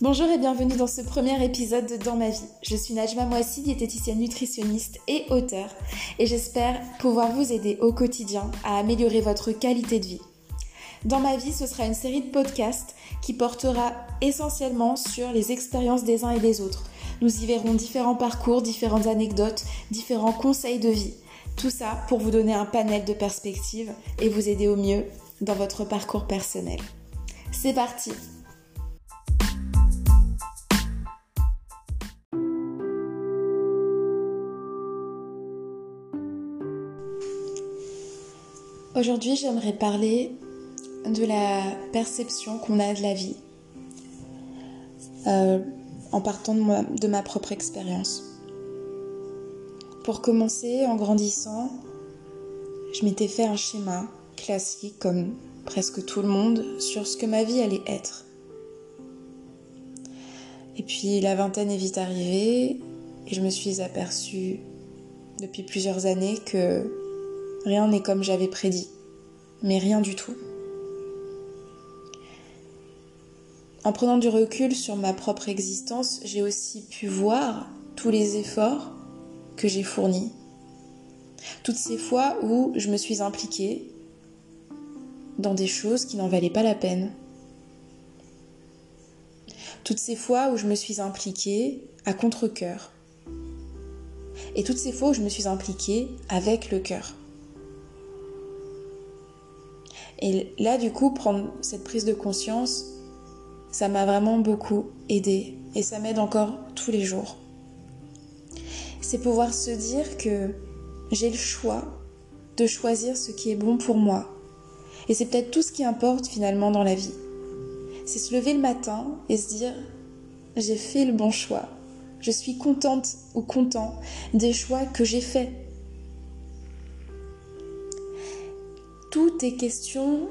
Bonjour et bienvenue dans ce premier épisode de Dans ma vie. Je suis Najma Moissi, diététicienne nutritionniste et auteur, et j'espère pouvoir vous aider au quotidien à améliorer votre qualité de vie. Dans ma vie, ce sera une série de podcasts qui portera essentiellement sur les expériences des uns et des autres. Nous y verrons différents parcours, différentes anecdotes, différents conseils de vie. Tout ça pour vous donner un panel de perspectives et vous aider au mieux dans votre parcours personnel. C'est parti Aujourd'hui, j'aimerais parler de la perception qu'on a de la vie euh, en partant de ma, propre expérience. Pour commencer, en grandissant, je m'étais fait un schéma classique, comme presque tout le monde, sur ce que ma vie allait être. Et puis la vingtaine est vite arrivée et je me suis aperçue depuis plusieurs années que Rien n'est comme j'avais prédit, mais rien du tout. En prenant du recul sur ma propre existence, j'ai aussi pu voir tous les efforts que j'ai fournis. Toutes ces fois où je me suis impliquée dans des choses qui n'en valaient pas la peine. Toutes ces fois où je me suis impliquée à contre-coeur. Et toutes ces fois où je me suis impliquée avec le cœur. Et là, du coup, prendre cette prise de conscience, ça m'a vraiment beaucoup aidé et ça m'aide encore tous les jours. C'est pouvoir se dire que j'ai le choix de choisir ce qui est bon pour moi. Et c'est peut-être tout ce qui importe finalement dans la vie. C'est se lever le matin et se dire j'ai fait le bon choix. Je suis contente ou content des choix que j'ai faits. Tout est question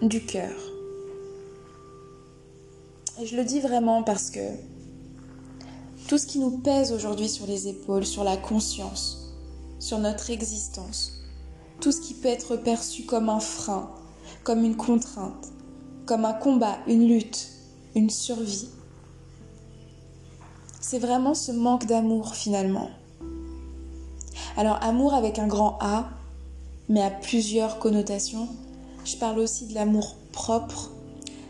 du cœur. Et je le dis vraiment parce que tout ce qui nous pèse aujourd'hui sur les épaules, sur la conscience, sur notre existence, tout ce qui peut être perçu comme un frein, comme une contrainte, comme un combat, une lutte, une survie, c'est vraiment ce manque d'amour finalement. Alors amour avec un grand A, mais à plusieurs connotations. Je parle aussi de l'amour propre,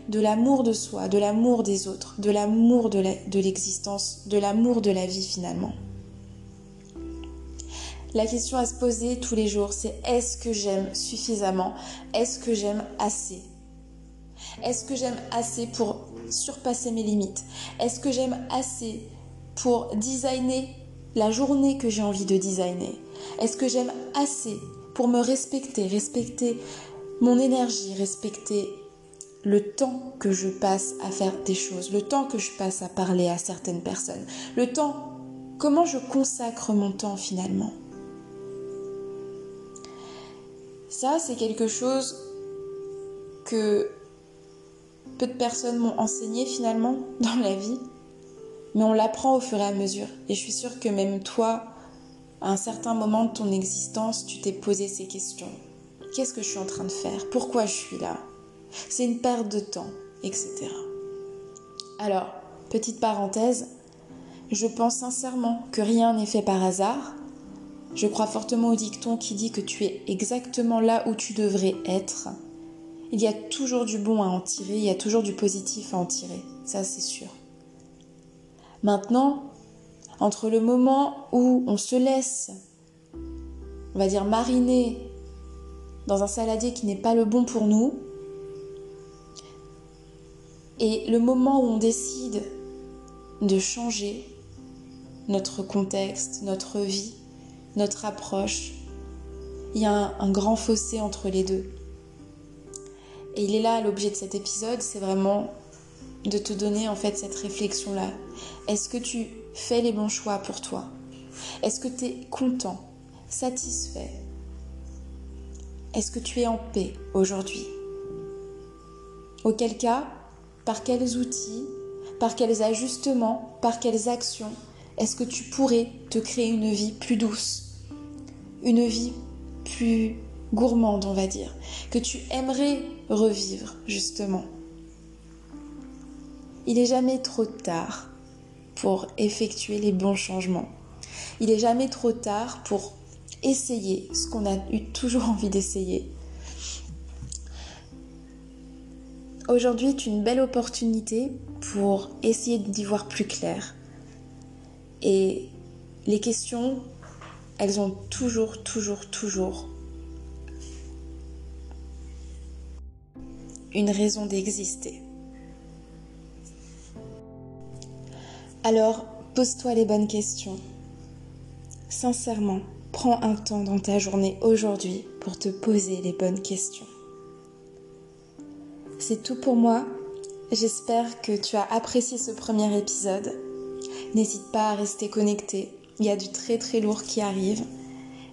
de l'amour de soi, de l'amour des autres, de l'amour de l'existence, de l'amour de la vie finalement. La question à se poser tous les jours, c'est est-ce que j'aime suffisamment? Est-ce que j'aime assez? Est-ce que j'aime assez pour surpasser mes limites? Est-ce que j'aime assez pour designer la journée que j'ai envie de designer? Est-ce que j'aime assez pour me respecter, respecter mon énergie, respecter le temps que je passe à faire des choses, le temps que je passe à parler à certaines personnes, le temps, comment je consacre mon temps finalement. Ça, c'est quelque chose que peu de personnes m'ont enseigné finalement dans la vie, mais on l'apprend au fur et à mesure. Et je suis sûre que même toi, à un certain moment de ton existence, tu t'es posé ces questions. Qu'est-ce que je suis en train de faire? Pourquoi je suis là? C'est une perte de temps, etc. Alors, petite parenthèse, je pense sincèrement que rien n'est fait par hasard. Je crois fortement au dicton qui dit que tu es exactement là où tu devrais être. Il y a toujours du bon à en tirer, il y a toujours du positif à en tirer, ça c'est sûr. Maintenant, entre le moment où on se laisse, on va dire, mariner dans un saladier qui n'est pas le bon pour nous, et le moment où on décide de changer notre contexte, notre vie, notre approche, il y a un, grand fossé entre les deux. Et il est là l'objet de cet épisode, c'est vraiment de te donner en fait cette réflexion-là. Est-ce que tu fais les bons choix pour toi? Est-ce que tu es content, satisfait? Est-ce que tu es en paix aujourd'hui? Auquel cas, par quels outils, par quels ajustements, par quelles actions est-ce que tu pourrais te créer une vie plus douce, une vie plus gourmande, on va dire, que tu aimerais revivre justement il est jamais trop tard pour effectuer les bons changements. Il est jamais trop tard pour essayer ce qu'on a eu toujours envie d'essayer. Aujourd'hui est une belle opportunité pour essayer d'y voir plus clair. Et les questions, elles ont toujours, toujours, toujours une raison d'exister. Alors, pose-toi les bonnes questions. Sincèrement, prends un temps dans ta journée aujourd'hui pour te poser les bonnes questions. C'est tout pour moi. J'espère que tu as apprécié ce premier épisode. N'hésite pas à rester connecté. Il y a du très très lourd qui arrive.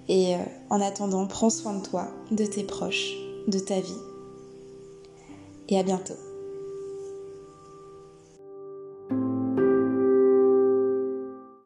Et euh, en attendant, prends soin de toi, de tes proches, de ta vie. Et à bientôt.